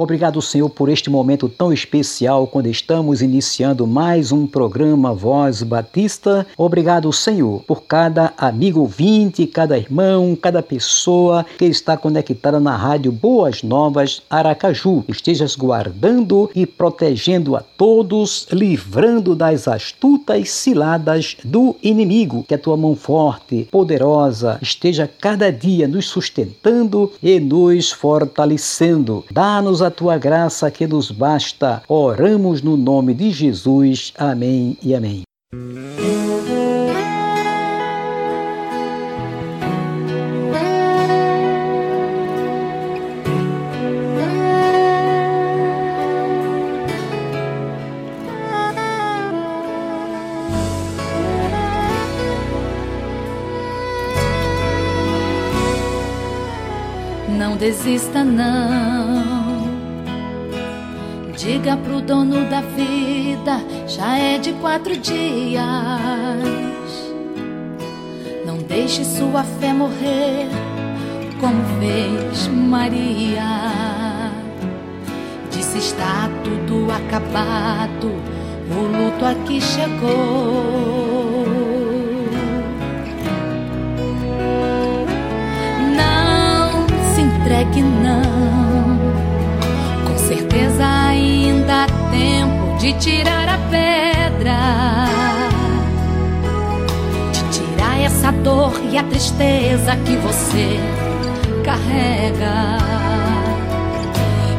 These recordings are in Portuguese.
Obrigado, Senhor, por este momento tão especial quando estamos iniciando mais um programa Voz Batista. Obrigado, Senhor, por cada amigo ouvinte, cada irmão, cada pessoa que está conectada na rádio Boas Novas Aracaju. Estejas guardando e protegendo a todos, livrando das astutas ciladas do inimigo. Que a tua mão forte, poderosa, esteja cada dia nos sustentando e nos fortalecendo. Dá-nos a a tua graça que nos basta. Oramos no nome de Jesus. Amém e amém. Não desista não Diga pro dono da vida, já é de quatro dias. Não deixe sua fé morrer, como fez Maria. Disse está tudo acabado, o luto aqui chegou. Não se entregue, não certeza há tempo de tirar a pedra, de tirar essa dor e a tristeza que você carrega,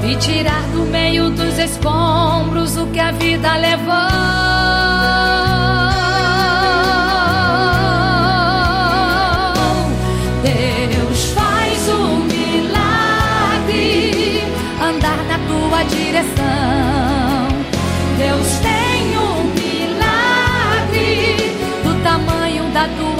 e tirar do meio dos escombros o que a vida levou. tua direção. Deus tem um milagre do tamanho da tua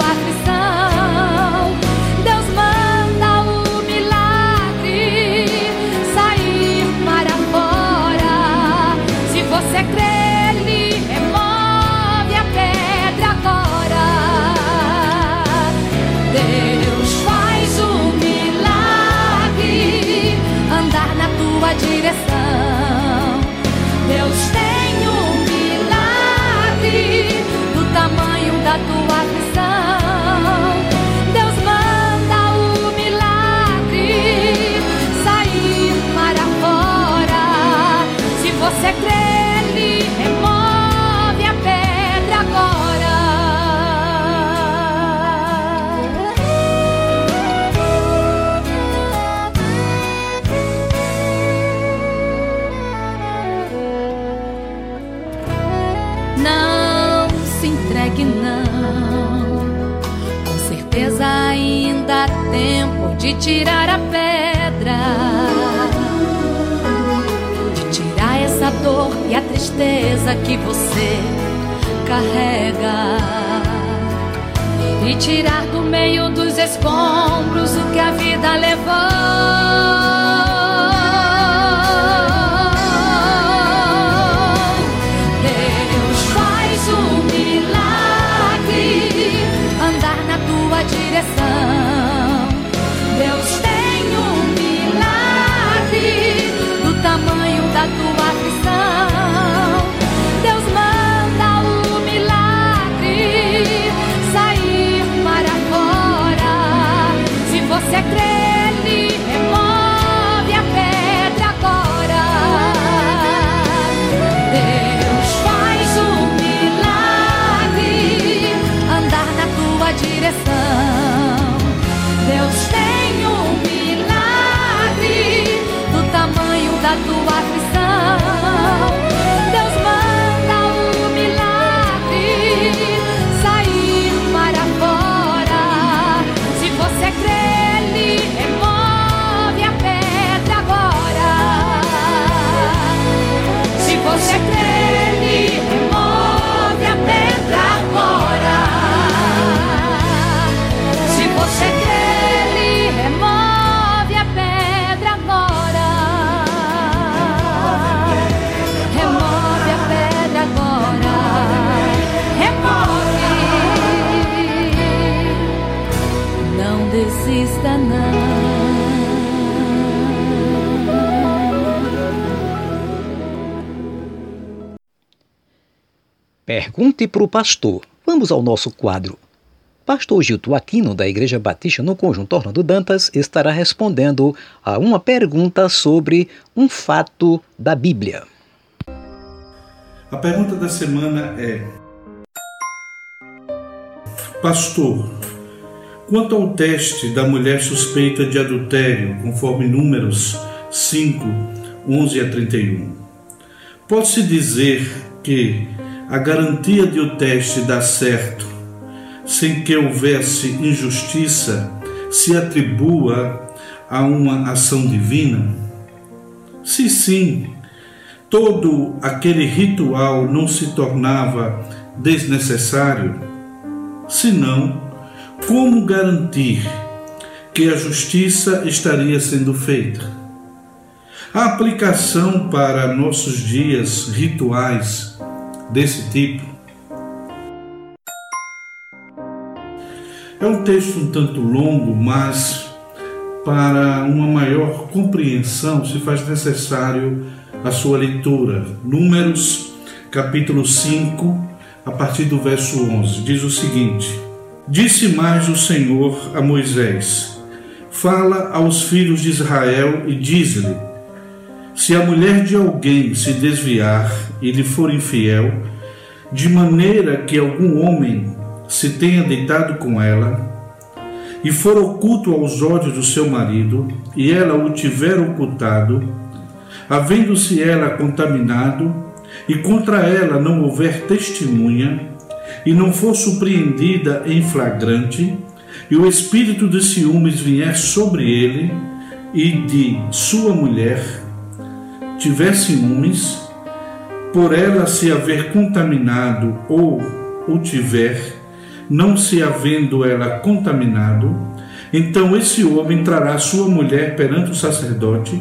que não. Com certeza ainda há tempo de tirar a pedra, de tirar essa dor e a tristeza que você carrega, e tirar do meio dos escombros o que a vida levou. vista não. Pergunte para o pastor. Vamos ao nosso quadro. Pastor Gilto Aquino, da Igreja Batista no Conjunto Orlando Dantas, estará respondendo a uma pergunta sobre um fato da Bíblia. A pergunta da semana é: Pastor, quanto ao teste da mulher suspeita de adultério, conforme Números 5, 11 a 31, pode-se dizer que a garantia de o teste dar certo sem que houvesse injustiça, se atribua a uma ação divina? Se sim, todo aquele ritual não se tornava desnecessário? Se não, como garantir que a justiça estaria sendo feita? A aplicação para nossos dias rituais desse tipo É um texto um tanto longo, mas para uma maior compreensão se faz necessário a sua leitura. Números, capítulo 5, a partir do verso 11, diz o seguinte: Disse mais o Senhor a Moisés: Fala aos filhos de Israel e diz-lhe: Se a mulher de alguém se desviar e lhe for infiel, de maneira que algum homem se tenha deitado com ela, e for oculto aos olhos do seu marido, e ela o tiver ocultado, havendo-se ela contaminado, e contra ela não houver testemunha, e não for surpreendida em flagrante, e o espírito de ciúmes vier sobre ele, e de sua mulher tiver ciúmes, por ela se haver contaminado ou o tiver, não se havendo ela contaminado, então esse homem trará sua mulher perante o sacerdote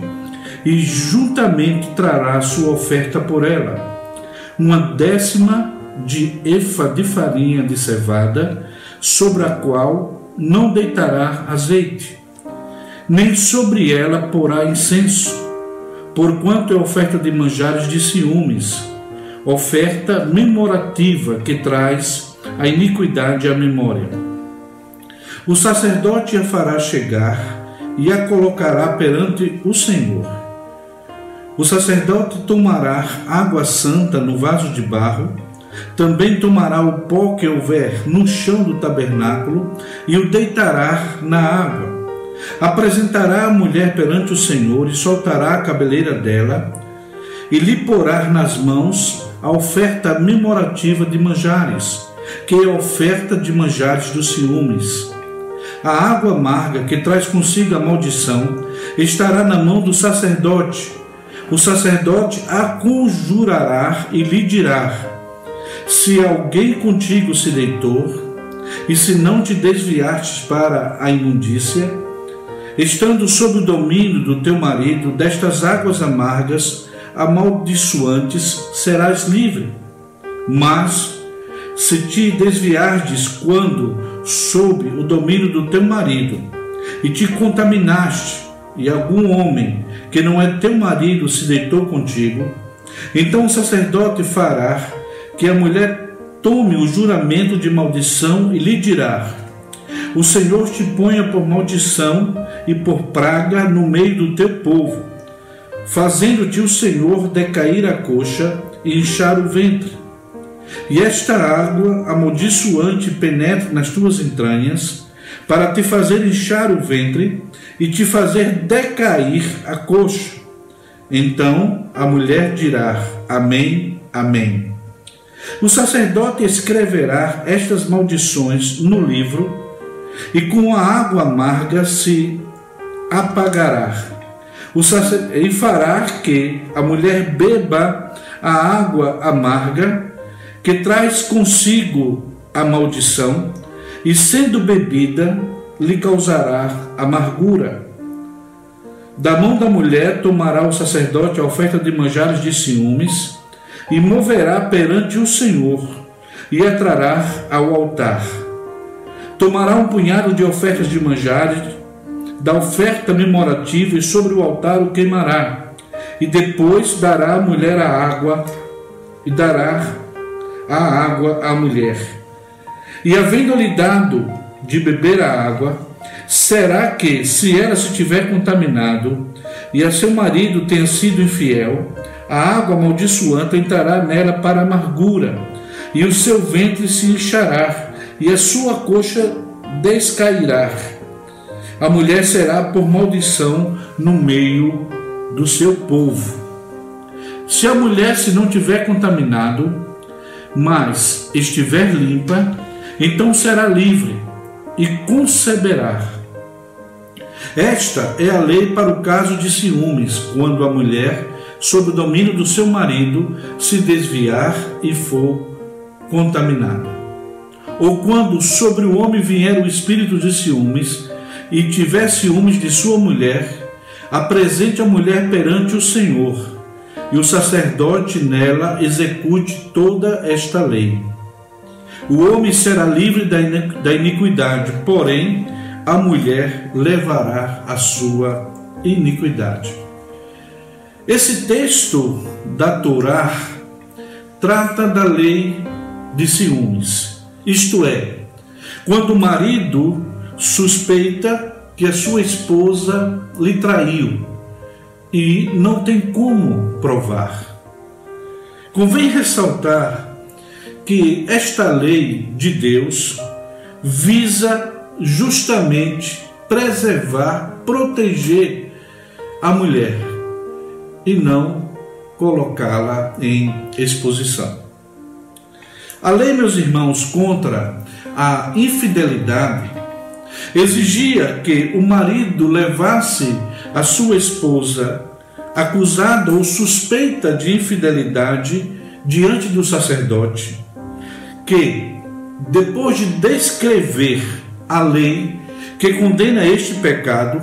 e juntamente trará sua oferta por ela, uma décima de efa de farinha de cevada, sobre a qual não deitará azeite, nem sobre ela porá incenso, porquanto é oferta de manjares de ciúmes, oferta memorativa que traz a iniquidade à memória. O sacerdote a fará chegar e a colocará perante o Senhor. O sacerdote tomará água santa no vaso de barro, também tomará o pó que houver no chão do tabernáculo e o deitará na água. Apresentará a mulher perante o Senhor e soltará a cabeleira dela, e lhe porá nas mãos a oferta memorativa de manjares que é a oferta de manjares dos ciúmes. A água amarga que traz consigo a maldição estará na mão do sacerdote. O sacerdote a conjurará e lhe dirá: Se alguém contigo se deitou, e se não te desviastes para a imundícia, estando sob o domínio do teu marido destas águas amargas, amaldiçoantes, serás livre. Mas, se te desviardes quando sob o domínio do teu marido e te contaminaste, e algum homem que não é teu marido se deitou contigo, então o sacerdote fará que a mulher tome o juramento de maldição e lhe dirá: O Senhor te ponha por maldição e por praga no meio do teu povo, fazendo-te o Senhor decair a coxa e inchar o ventre e esta água amaldiçoante penetre nas tuas entranhas, para te fazer inchar o ventre e te fazer decair a coxa. Então a mulher dirá: Amém, Amém. O sacerdote escreverá estas maldições no livro, e com a água amarga se apagará. O e fará que a mulher beba a água amarga que traz consigo a maldição, e sendo bebida, lhe causará amargura. Da mão da mulher tomará o sacerdote a oferta de manjares de ciúmes, e moverá perante o Senhor, e a trará ao altar. Tomará um punhado de ofertas de manjares, da oferta memorativa, e sobre o altar o queimará. E depois dará à mulher a água, e dará a água à mulher. E havendo-lhe dado de beber a água, será que, se ela se tiver contaminado e a seu marido tenha sido infiel, a água amaldiçoante entrará nela para amargura, e o seu ventre se inchará, e a sua coxa descairá. A mulher será por maldição no meio do seu povo. Se a mulher se não tiver contaminado, mas estiver limpa, então será livre e conceberá. Esta é a lei para o caso de ciúmes, quando a mulher, sob o domínio do seu marido, se desviar e for contaminada. Ou quando sobre o homem vier o espírito de ciúmes e tiver ciúmes de sua mulher, apresente a mulher perante o Senhor e o sacerdote nela execute toda esta lei. O homem será livre da iniquidade, porém a mulher levará a sua iniquidade. Esse texto da Torá trata da lei de ciúmes, isto é, quando o marido suspeita que a sua esposa lhe traiu e não tem como provar. Convém ressaltar que esta lei de Deus visa justamente preservar, proteger a mulher e não colocá-la em exposição. A lei, meus irmãos, contra a infidelidade exigia que o marido levasse a sua esposa acusada ou suspeita de infidelidade diante do sacerdote, que, depois de descrever a lei que condena este pecado,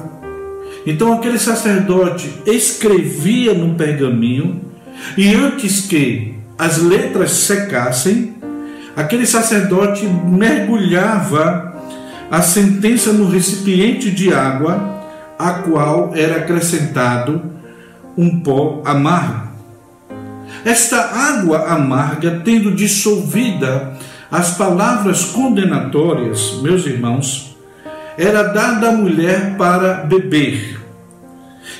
então aquele sacerdote escrevia num pergaminho e antes que as letras secassem, aquele sacerdote mergulhava a sentença no recipiente de água a qual era acrescentado um pó amargo. Esta água amarga, tendo dissolvida as palavras condenatórias, meus irmãos, era dada à mulher para beber.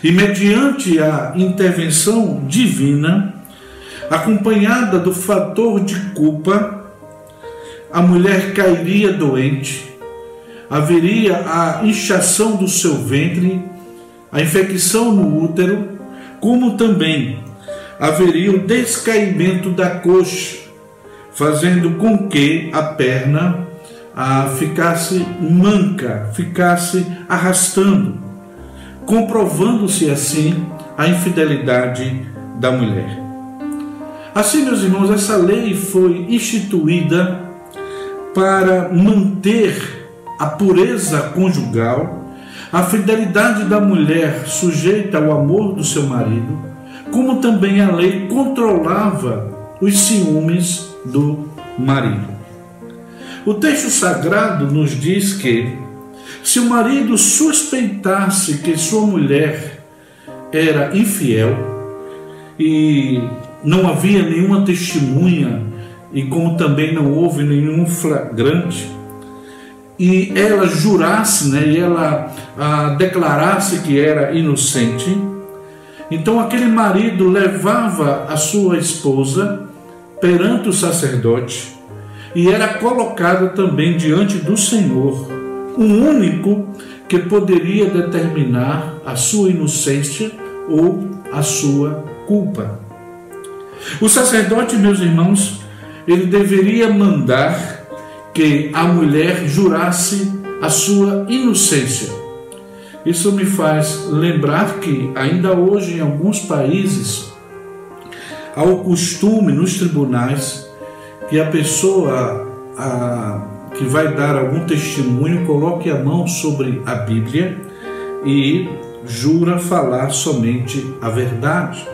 E mediante a intervenção divina, acompanhada do fator de culpa, a mulher cairia doente haveria a inchação do seu ventre, a infecção no útero, como também haveria o descaimento da coxa, fazendo com que a perna a, ficasse manca, ficasse arrastando, comprovando-se assim a infidelidade da mulher. Assim, meus irmãos, essa lei foi instituída para manter a pureza conjugal, a fidelidade da mulher sujeita ao amor do seu marido, como também a lei controlava os ciúmes do marido. O texto sagrado nos diz que, se o marido suspeitasse que sua mulher era infiel e não havia nenhuma testemunha, e como também não houve nenhum flagrante, e ela jurasse, né, e ela ah, declarasse que era inocente, então aquele marido levava a sua esposa perante o sacerdote e era colocado também diante do Senhor, um único que poderia determinar a sua inocência ou a sua culpa. O sacerdote, meus irmãos, ele deveria mandar que a mulher jurasse a sua inocência. Isso me faz lembrar que, ainda hoje, em alguns países, há o costume nos tribunais que a pessoa a, que vai dar algum testemunho coloque a mão sobre a Bíblia e jura falar somente a verdade.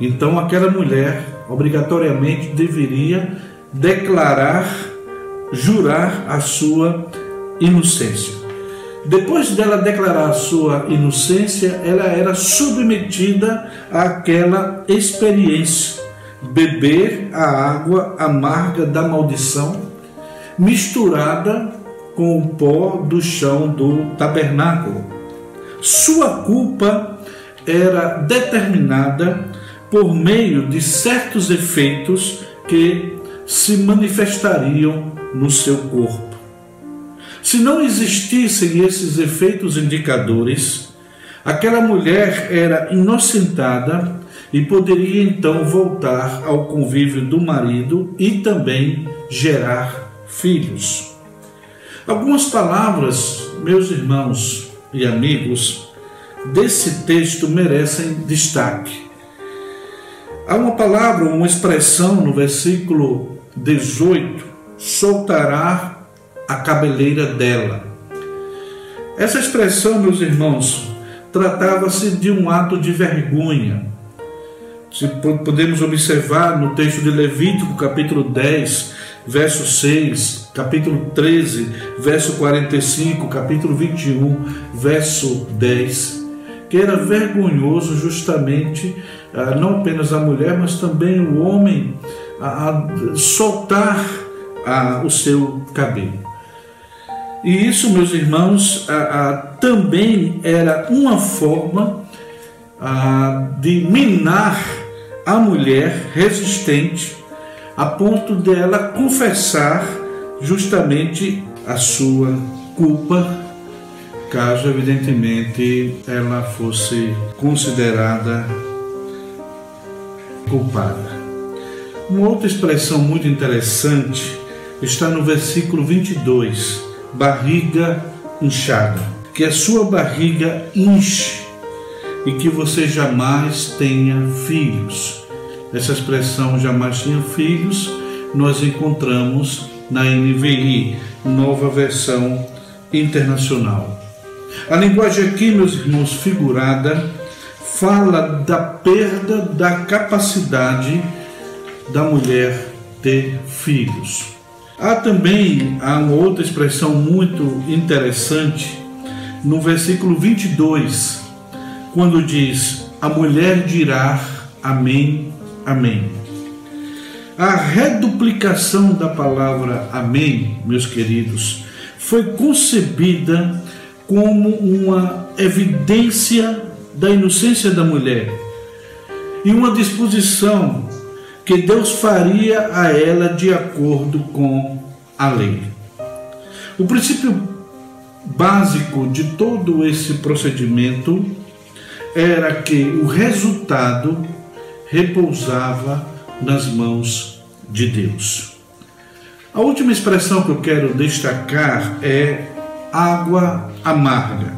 Então, aquela mulher obrigatoriamente deveria declarar jurar a sua inocência. Depois dela declarar a sua inocência, ela era submetida àquela experiência, beber a água amarga da maldição, misturada com o pó do chão do tabernáculo. Sua culpa era determinada por meio de certos efeitos que se manifestariam no seu corpo. Se não existissem esses efeitos indicadores, aquela mulher era inocentada e poderia então voltar ao convívio do marido e também gerar filhos. Algumas palavras, meus irmãos e amigos, desse texto merecem destaque. Há uma palavra, uma expressão no versículo 18: soltará a cabeleira dela. Essa expressão, meus irmãos, tratava-se de um ato de vergonha. Se podemos observar no texto de Levítico, capítulo 10, verso 6, capítulo 13, verso 45, capítulo 21, verso 10, que era vergonhoso justamente ah, não apenas a mulher, mas também o homem a, soltar o seu cabelo. E isso, meus irmãos, também era uma forma de minar a mulher resistente a ponto dela confessar justamente a sua culpa, caso evidentemente ela fosse considerada culpada. Uma outra expressão muito interessante está no versículo 22, barriga inchada, que a sua barriga inche e que você jamais tenha filhos. Essa expressão jamais tenha filhos nós encontramos na NVI, nova versão internacional. A linguagem aqui, meus irmãos, figurada, fala da perda da capacidade da mulher ter filhos. Há também há uma outra expressão muito interessante no versículo 22, quando diz: A mulher dirá Amém, Amém. A reduplicação da palavra Amém, meus queridos, foi concebida como uma evidência da inocência da mulher e uma disposição que Deus faria a ela de acordo com a lei. O princípio básico de todo esse procedimento era que o resultado repousava nas mãos de Deus. A última expressão que eu quero destacar é água amarga.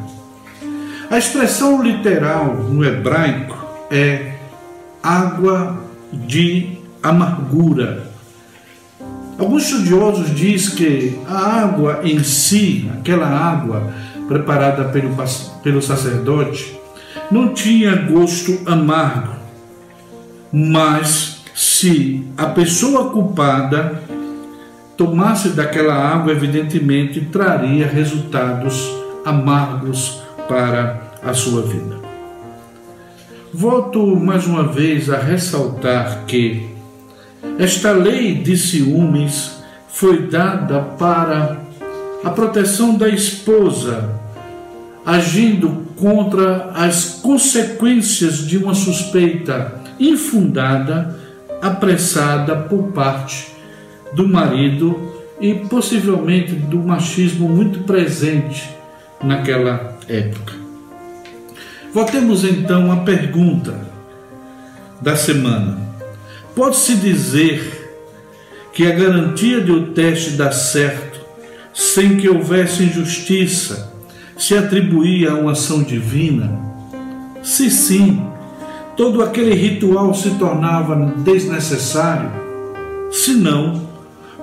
A expressão literal no hebraico é água de amargura. Alguns estudiosos dizem que a água em si, aquela água preparada pelo, pelo sacerdote, não tinha gosto amargo, mas se a pessoa culpada tomasse daquela água, evidentemente traria resultados amargos para a sua vida. Volto mais uma vez a ressaltar que esta lei de ciúmes foi dada para a proteção da esposa, agindo contra as consequências de uma suspeita infundada, apressada por parte do marido e possivelmente do machismo muito presente naquela época. Voltemos então à pergunta da semana. Pode-se dizer que a garantia de o teste dar certo, sem que houvesse injustiça, se atribuía a uma ação divina? Se sim, todo aquele ritual se tornava desnecessário? Se não,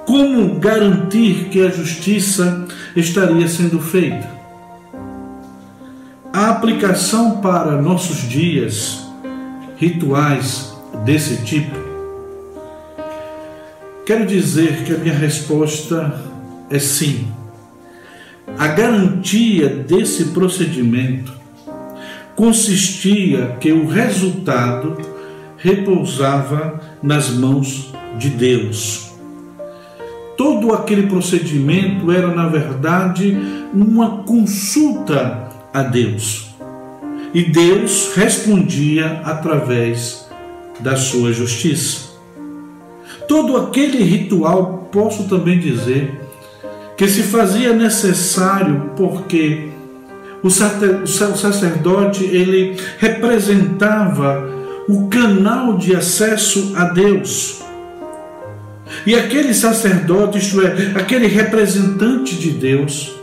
como garantir que a justiça estaria sendo feita? A aplicação para nossos dias, rituais desse tipo, quero dizer que a minha resposta é sim. A garantia desse procedimento consistia que o resultado repousava nas mãos de Deus. Todo aquele procedimento era, na verdade, uma consulta a Deus. E Deus respondia através da sua justiça. Todo aquele ritual, posso também dizer, que se fazia necessário porque o sacerdote ele representava o canal de acesso a Deus. E aquele sacerdote, isto é, aquele representante de Deus,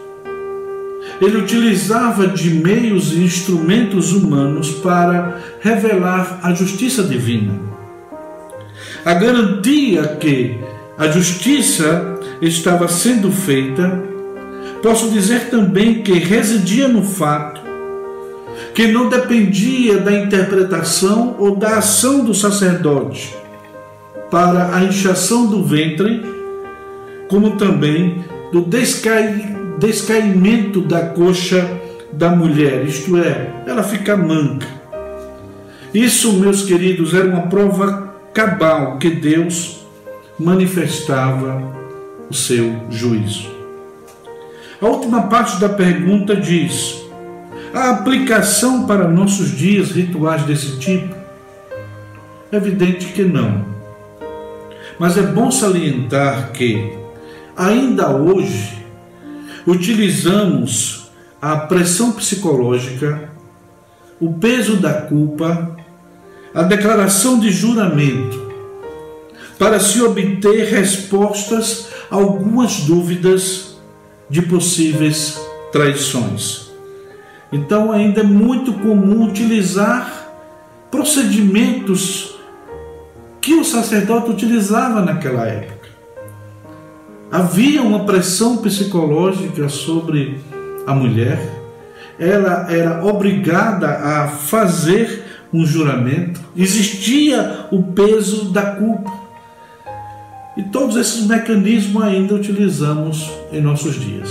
ele utilizava de meios e instrumentos humanos para revelar a justiça divina. A garantia que a justiça estava sendo feita, posso dizer também que residia no fato que não dependia da interpretação ou da ação do sacerdote para a inchação do ventre, como também do descai, descaimento da coxa da mulher, isto é, ela fica manca. Isso, meus queridos, era uma prova cabal que Deus manifestava o seu juízo. A última parte da pergunta diz: a aplicação para nossos dias rituais desse tipo? É evidente que não. Mas é bom salientar que, ainda hoje, utilizamos a pressão psicológica, o peso da culpa, a declaração de juramento, para se obter respostas algumas dúvidas de possíveis traições. Então, ainda é muito comum utilizar procedimentos que o sacerdote utilizava naquela época. Havia uma pressão psicológica sobre a mulher, ela era obrigada a fazer um juramento, existia o peso da culpa. E todos esses mecanismos ainda utilizamos em nossos dias.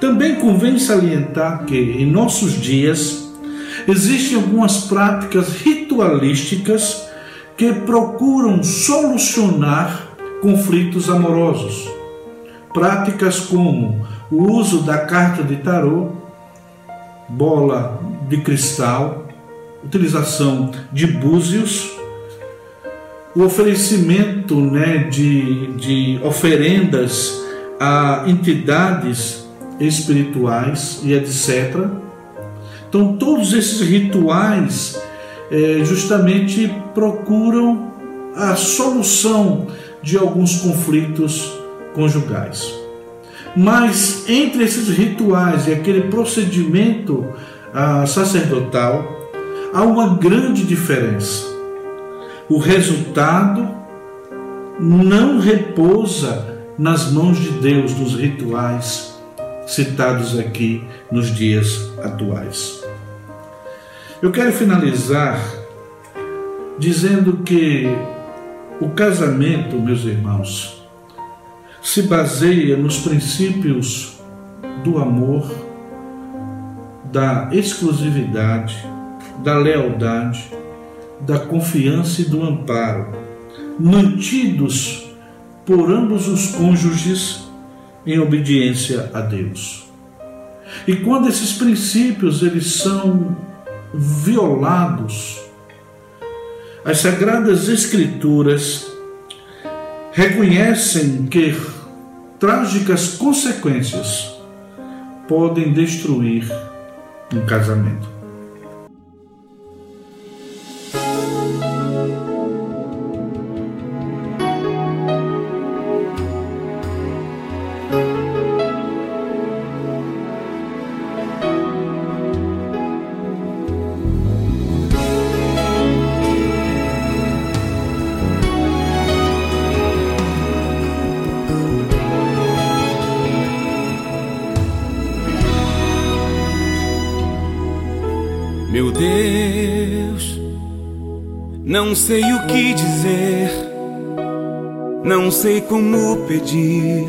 Também convém salientar que, em nossos dias, existem algumas práticas ritualísticas que procuram solucionar conflitos amorosos. Práticas como o uso da carta de tarô, bola de cristal, utilização de búzios, o oferecimento né, de, de oferendas a entidades espirituais e etc. Então, todos esses rituais é, justamente procuram a solução de alguns conflitos conjugais. Mas entre esses rituais e aquele procedimento ah, sacerdotal, há uma grande diferença. O resultado não repousa nas mãos de Deus nos rituais citados aqui nos dias atuais. Eu quero finalizar dizendo que o casamento, meus irmãos, se baseia nos princípios do amor, da exclusividade, da lealdade, da confiança e do amparo, mantidos por ambos os cônjuges em obediência a Deus. E quando esses princípios eles são violados, as sagradas escrituras reconhecem que trágicas consequências podem destruir um casamento. Não sei o que dizer, não sei como pedir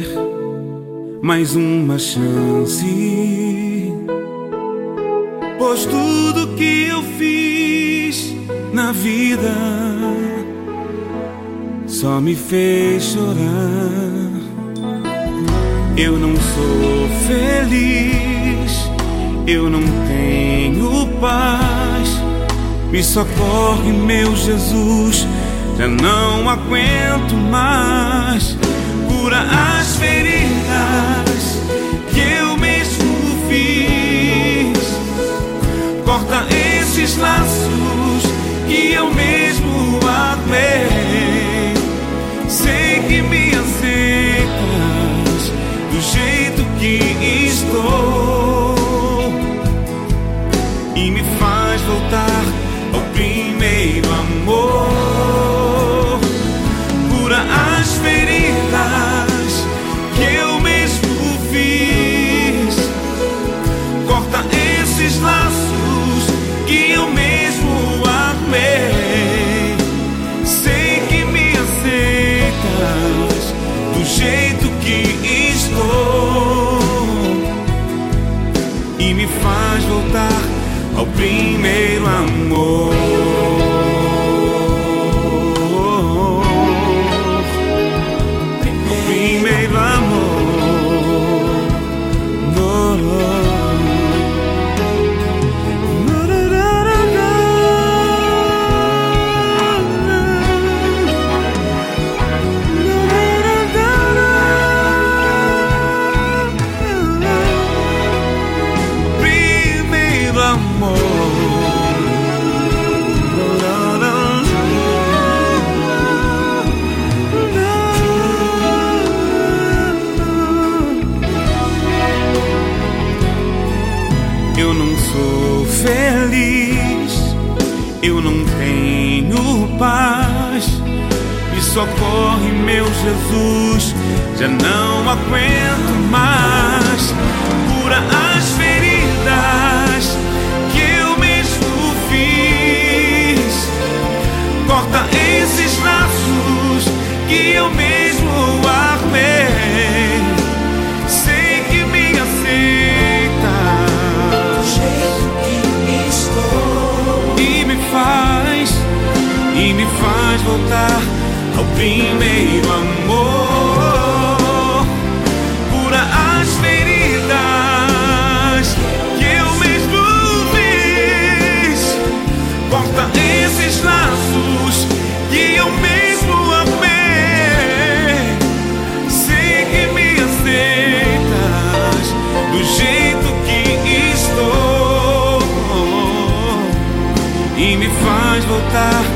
mais uma chance. Pois tudo que eu fiz na vida, só me fez chorar. Eu não sou feliz, eu não tenho paz. Me socorre, meu Jesus, já não aguento mais. Cura as feridas que eu mesmo fiz. Corta esses laços que eu mesmo armei. Sei que me aceitas do jeito que estou Jesus, já não aguento primeiro amor. Cura as feridas que eu mesmo fiz. Corta esses laços que eu mesmo amei. Sei que me aceitas do jeito que estou e me faz voltar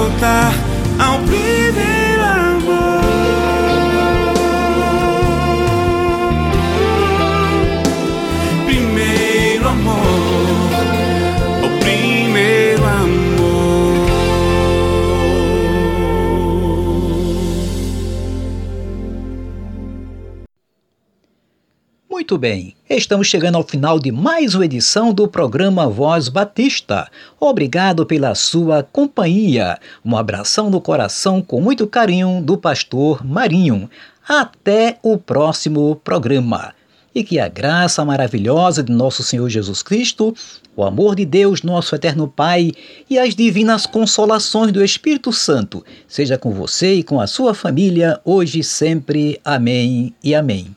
voltar ao primeiro Muito bem, estamos chegando ao final de mais uma edição do programa Voz Batista. Obrigado pela sua companhia. Um abração no coração com muito carinho do pastor Marinho. Até o próximo programa. E que a graça maravilhosa de nosso Senhor Jesus Cristo, o amor de Deus, nosso eterno Pai, e as divinas consolações do Espírito Santo seja com você e com a sua família, hoje e sempre. Amém e amém.